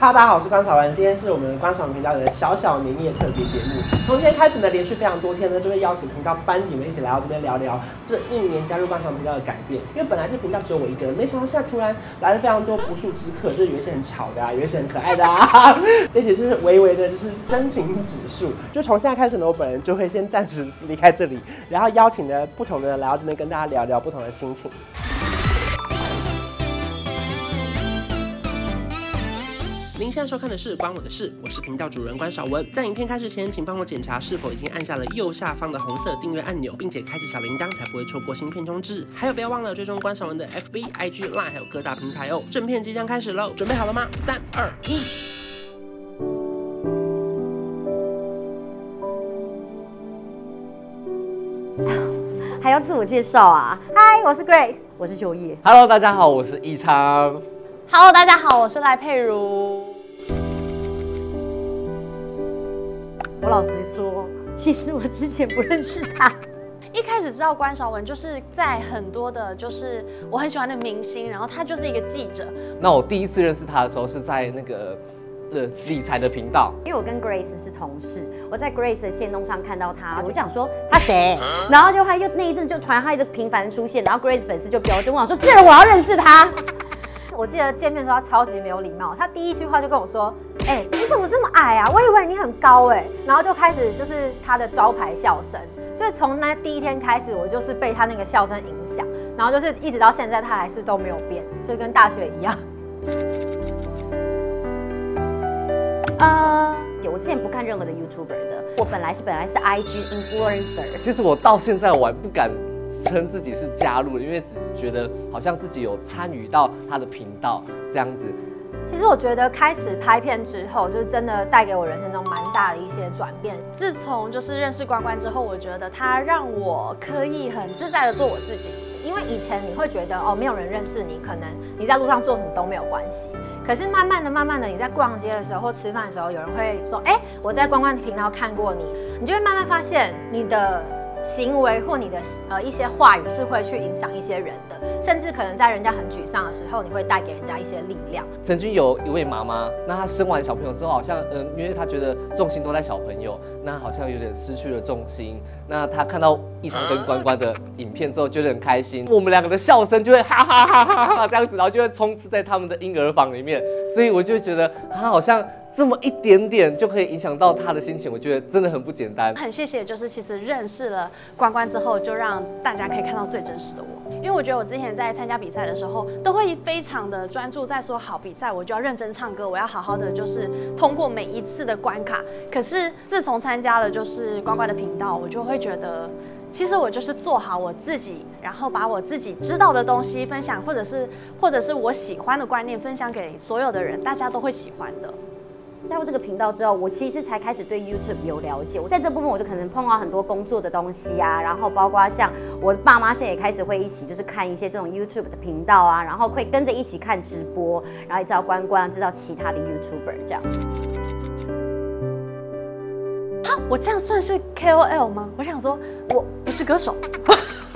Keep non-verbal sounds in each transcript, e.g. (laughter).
哈喽，大家好，我是关韶文，今天是我们关韶文频道的小小年夜特别节目。从今天开始呢，连续非常多天呢，就会邀请频道班底们一起来到这边聊聊这一年加入关韶文频道的改变。因为本来这频道只有我一个人，没想到现在突然来了非常多不速之客，就是有一些很吵的啊，有一些很可爱的啊。(laughs) 这其实是微微的，就是真情指数。就从现在开始呢，我本人就会先暂时离开这里，然后邀请的不同的人来到这边跟大家聊聊不同的心情。您现在收看的是关我的事，我是频道主人关少文。在影片开始前，请帮我检查是否已经按下了右下方的红色订阅按钮，并且开启小铃铛，才不会错过新片通知。还有，不要忘了追踪关少文的 FB、IG、Line，还有各大平台哦。正片即将开始喽，准备好了吗？三、二、一。(laughs) 还要自我介绍啊？嗨，我是 Grace，我是秋叶。Hello，大家好，我是易昌。Hello，大家好，我是赖佩如。我老实说，其实我之前不认识他。一开始知道关韶文，就是在很多的，就是我很喜欢的明星，然后他就是一个记者。那我第一次认识他的时候，是在那个呃理财的频道，因为我跟 Grace 是同事，我在 Grace 的线动上看到他，我就想说他谁？然后就他又那一阵就突然他一直频繁出现，然后 Grace 粉丝就飙就问我说：“这人我要认识他。”我记得见面的时候他超级没有礼貌，他第一句话就跟我说。哎、欸，你怎么这么矮啊？我以为你很高哎、欸，然后就开始就是他的招牌笑声，就是从那第一天开始，我就是被他那个笑声影响，然后就是一直到现在，他还是都没有变，就跟大学一样。呃，我之前不看任何的 YouTuber 的，我本来是本来是 IG influencer，其实我到现在我还不敢称自己是加入了，因为只是觉得好像自己有参与到他的频道这样子。其实我觉得开始拍片之后，就是真的带给我人生中蛮大的一些转变。自从就是认识关关之后，我觉得他让我可以很自在的做我自己。因为以前你会觉得哦，没有人认识你，可能你在路上做什么都没有关系。可是慢慢的、慢慢的，你在逛街的时候或吃饭的时候，有人会说，哎，我在关关的频道看过你，你就会慢慢发现你的。行为或你的呃一些话语是会去影响一些人的，甚至可能在人家很沮丧的时候，你会带给人家一些力量。曾经有一位妈妈，那她生完小朋友之后，好像嗯，因为她觉得重心都在小朋友，那好像有点失去了重心。那她看到易昌跟关关的影片之后，觉得很开心。我们两个的笑声就会哈哈哈哈哈哈这样子，然后就会充斥在他们的婴儿房里面，所以我就觉得她好像。这么一点点就可以影响到他的心情，我觉得真的很不简单。很谢谢，就是其实认识了关关之后，就让大家可以看到最真实的我。因为我觉得我之前在参加比赛的时候，都会非常的专注在说好比赛，我就要认真唱歌，我要好好的就是通过每一次的关卡。可是自从参加了就是关关的频道，我就会觉得，其实我就是做好我自己，然后把我自己知道的东西分享，或者是或者是我喜欢的观念分享给所有的人，大家都会喜欢的。加入这个频道之后，我其实才开始对 YouTube 有了解。我在这部分，我就可能碰到很多工作的东西啊，然后包括像我爸妈现在也开始会一起就是看一些这种 YouTube 的频道啊，然后会跟着一起看直播，然后也知道关关，知道其他的 YouTuber 这样。好，我这样算是 KOL 吗？我想说，我不是歌手。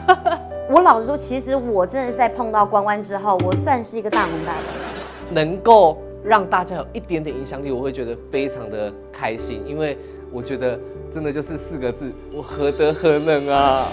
(laughs) 我老实说，其实我真的在碰到关关之后，我算是一个大红大紫，能够。让大家有一点点影响力，我会觉得非常的开心，因为我觉得真的就是四个字，我何德何能啊？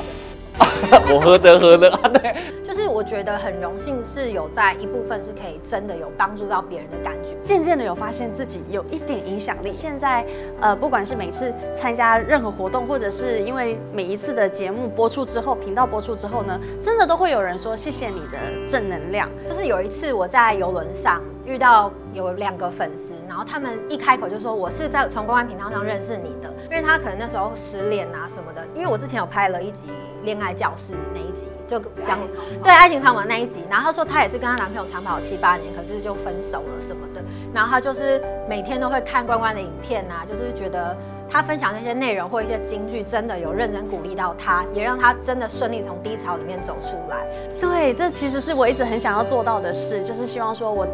(laughs) 我何德何能啊？(laughs) 对，就是我觉得很荣幸，是有在一部分是可以真的有帮助到别人的感觉，渐渐的有发现自己有一点影响力。现在呃，不管是每次参加任何活动，或者是因为每一次的节目播出之后，频道播出之后呢，真的都会有人说谢谢你的正能量。就是有一次我在游轮上。遇到有两个粉丝，然后他们一开口就说，我是在从公关频道上认识你的，因为他可能那时候失恋啊什么的，因为我之前有拍了一集恋爱教室那一集，就讲对爱情长跑那一集，然后他说他也是跟他男朋友长跑七八年，可是就分手了什么的，然后他就是每天都会看关关的影片啊，就是觉得他分享那些内容或一些金句，真的有认真鼓励到他，也让他真的顺利从低潮里面走出来。对，这其实是我一直很想要做到的事，就是希望说我。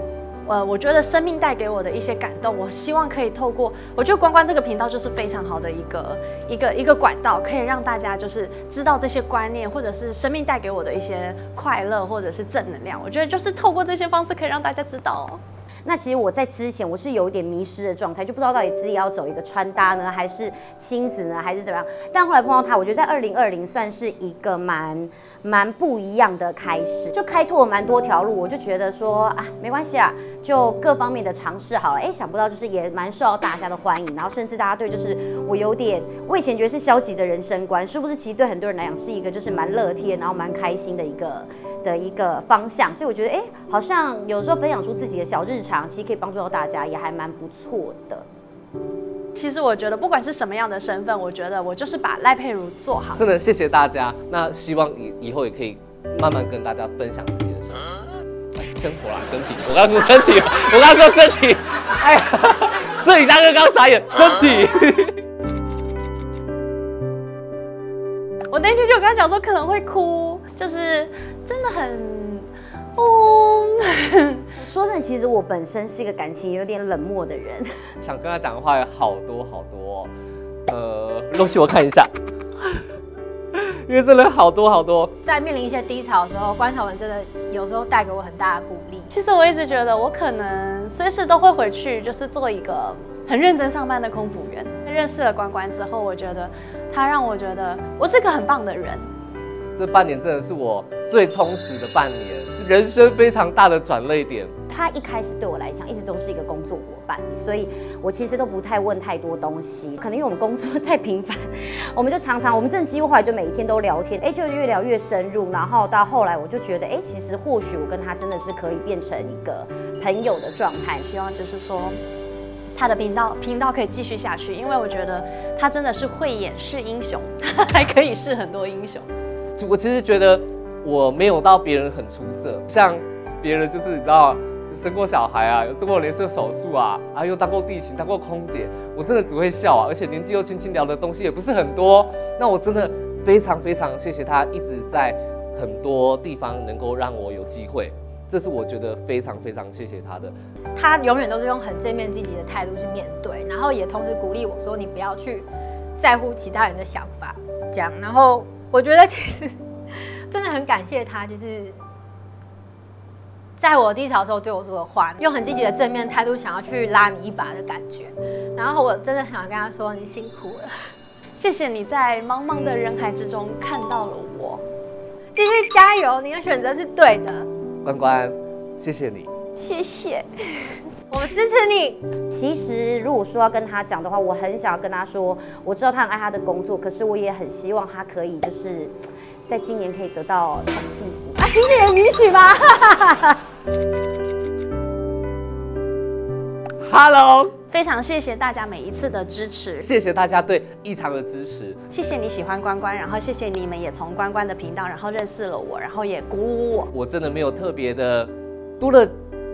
呃，我觉得生命带给我的一些感动，我希望可以透过，我觉得关关这个频道就是非常好的一个一个一个管道，可以让大家就是知道这些观念，或者是生命带给我的一些快乐，或者是正能量。我觉得就是透过这些方式可以让大家知道。那其实我在之前我是有一点迷失的状态，就不知道到底自己要走一个穿搭呢，还是亲子呢，还是怎么样。但后来碰到他，我觉得在二零二零算是一个蛮蛮不一样的开始，就开拓了蛮多条路。我就觉得说啊，没关系啊，就各方面的尝试好了。哎，想不到就是也蛮受到大家的欢迎，然后甚至大家对就是我有点，我以前觉得是消极的人生观，是不是其实对很多人来讲是一个就是蛮乐天，然后蛮开心的一个的一个方向。所以我觉得哎，好像有时候分享出自己的小日常，其实可以帮助到大家，也还蛮不错的。其实我觉得不管是什么样的身份，我觉得我就是把赖佩如做好。真的谢谢大家，那希望以以后也可以慢慢跟大家分享自己的生活，生活啦，身体。我刚说身体，(laughs) 我刚说身体。哎呀，摄影大哥刚傻眼，身体。我那天就跟他讲说可能会哭，就是真的很，哦。(laughs) 说真的，其实我本身是一个感情有点冷漠的人。(laughs) 想跟他讲的话有好多好多，呃，东西我看一下，(laughs) 因为真的好多好多。在面临一些低潮的时候，关晓文真的有时候带给我很大的鼓励。其实我一直觉得我可能随时都会回去，就是做一个很认真上班的空服员。认识了关关之后，我觉得他让我觉得我是个很棒的人。这半年真的是我最充实的半年，人生非常大的转捩点。他一开始对我来讲一直都是一个工作伙伴，所以我其实都不太问太多东西。可能因为我们工作 (laughs) 太频繁，我们就常常，我们真的几乎后来就每一天都聊天，哎，就越聊越深入。然后到后来，我就觉得，哎，其实或许我跟他真的是可以变成一个朋友的状态。希望就是说，他的频道频道可以继续下去，因为我觉得他真的是慧眼是英雄，他 (laughs) 还可以是很多英雄。我其实觉得我没有到别人很出色，像别人就是你知道。生过小孩啊，有做过镭射手术啊，啊又当过地勤，当过空姐，我真的只会笑啊，而且年纪又轻轻，聊的东西也不是很多。那我真的非常非常谢谢他，一直在很多地方能够让我有机会，这是我觉得非常非常谢谢他的。他永远都是用很正面积极的态度去面对，然后也同时鼓励我说，你不要去在乎其他人的想法，这样。然后我觉得其实 (laughs) 真的很感谢他，就是。在我低潮的时候对我说的话，用很积极的正面态度想要去拉你一把的感觉，然后我真的想跟他说，你辛苦了，谢谢你在茫茫的人海之中看到了我，(laughs) 继续加油，你的选择是对的。关关，谢谢你，谢谢，我们支持你。其实如果说要跟他讲的话，我很想要跟他说，我知道他很爱他的工作，可是我也很希望他可以就是。在今年可以得到他的幸福啊！经纪人允许吗？Hello，非常谢谢大家每一次的支持，谢谢大家对异常的支持，谢谢你喜欢关关，然后谢谢你们也从关关的频道，然后认识了我，然后也鼓舞我。我真的没有特别的多的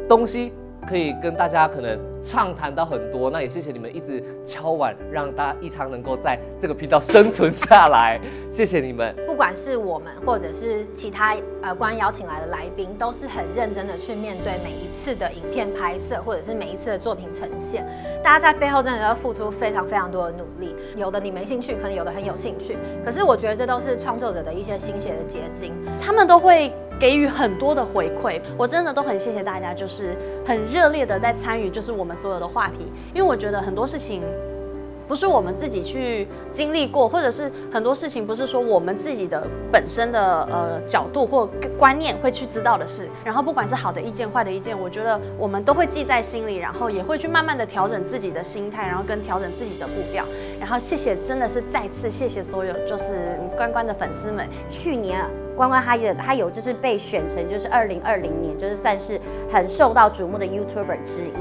东西。可以跟大家可能畅谈到很多，那也谢谢你们一直敲碗，让大家异常能够在这个频道生存下来，谢谢你们。不管是我们或者是其他呃关邀请来的来宾，都是很认真的去面对每一次的影片拍摄，或者是每一次的作品呈现。大家在背后真的要付出非常非常多的努力，有的你没兴趣，可能有的很有兴趣，可是我觉得这都是创作者的一些心血的结晶，他们都会。给予很多的回馈，我真的都很谢谢大家，就是很热烈的在参与，就是我们所有的话题，因为我觉得很多事情不是我们自己去经历过，或者是很多事情不是说我们自己的本身的呃角度或观念会去知道的事，然后不管是好的意见、坏的意见，我觉得我们都会记在心里，然后也会去慢慢的调整自己的心态，然后跟调整自己的步调，然后谢谢，真的是再次谢谢所有就是关关的粉丝们，去年。关关他有他有就是被选成就是二零二零年就是算是很受到瞩目的 YouTuber 之一。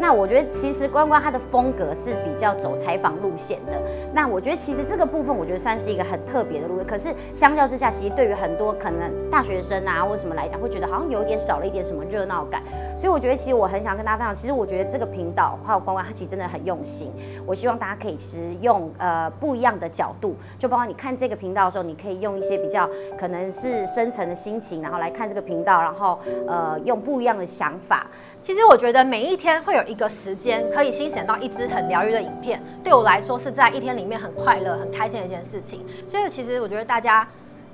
那我觉得其实关关他的风格是比较走采访路线的。那我觉得其实这个部分我觉得算是一个很特别的路。可是相较之下，其实对于很多可能大学生啊或什么来讲，会觉得好像有点少了一点什么热闹感。所以我觉得其实我很想跟大家分享，其实我觉得这个频道还有关关他其实真的很用心。我希望大家可以其实用呃不一样的角度，就包括你看这个频道的时候，你可以用一些比较可能。是深层的心情，然后来看这个频道，然后呃用不一样的想法。其实我觉得每一天会有一个时间可以欣赏到一支很疗愈的影片，对我来说是在一天里面很快乐、很开心的一件事情。所以其实我觉得大家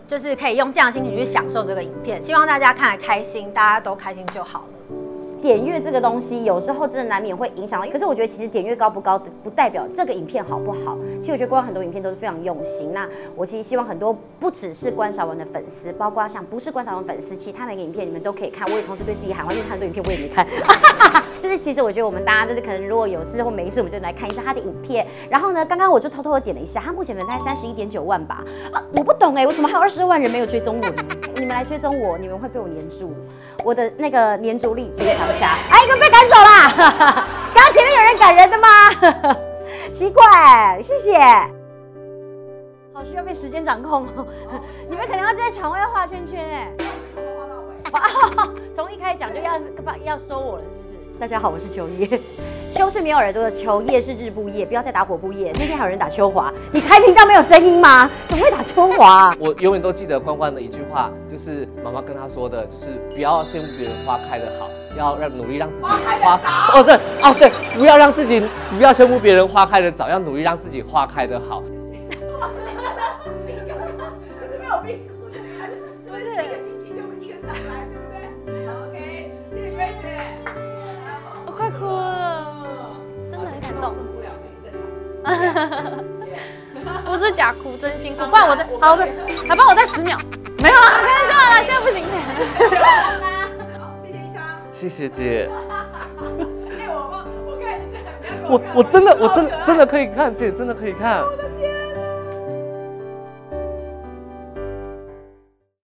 就是可以用这样的心情去享受这个影片，希望大家看得开心，大家都开心就好了。点阅这个东西有时候真的难免会影响到。可是我觉得其实点阅高不高，不代表这个影片好不好。其实我觉得观看很多影片都是非常用心。那我其实希望很多不只是关韶文的粉丝，包括像不是关韶文粉丝，其他每个影片你们都可以看。我也同时对自己喊话，因为很多影片我也没看。(laughs) 就是其实我觉得我们大家就是可能如果有事或没事，我们就来看一下他的影片。然后呢，刚刚我就偷偷的点了一下，他目前粉丝三十一点九万吧。啊，我不懂哎、我怎么还有二十二万人没有追踪我呢？你们来追踪我，你们会被我黏住。我的那个黏着力非常强。(laughs) 哎，一个被赶走啦。刚 (laughs) 刚前面有人赶人的吗？(laughs) 奇怪，谢谢。好需要被时间掌控哦。你们可能要在场外画圈圈哎。从一开始讲就要要收我了，是不是？大家好，我是秋叶。(laughs) 秋是没有耳朵的秋，叶是日不夜，不要再打火不夜。那天还有人打秋华，你开频道没有声音吗？怎么会打秋华？我永远都记得关关的一句话，就是妈妈跟他说的，就是不要羡慕别人花开的好，要让努力让自己花哦对哦对，不要让自己不要羡慕别人花开的早，要努力让自己花开的好。(laughs) 不是假哭，真心哭。不然我再好，好吧，我再十秒。没有啊，开玩笑了，现在不行。好，谢谢一昌，谢谢姐。(laughs) 我我看一下，我我真的我真真的可以看，姐真的可以看。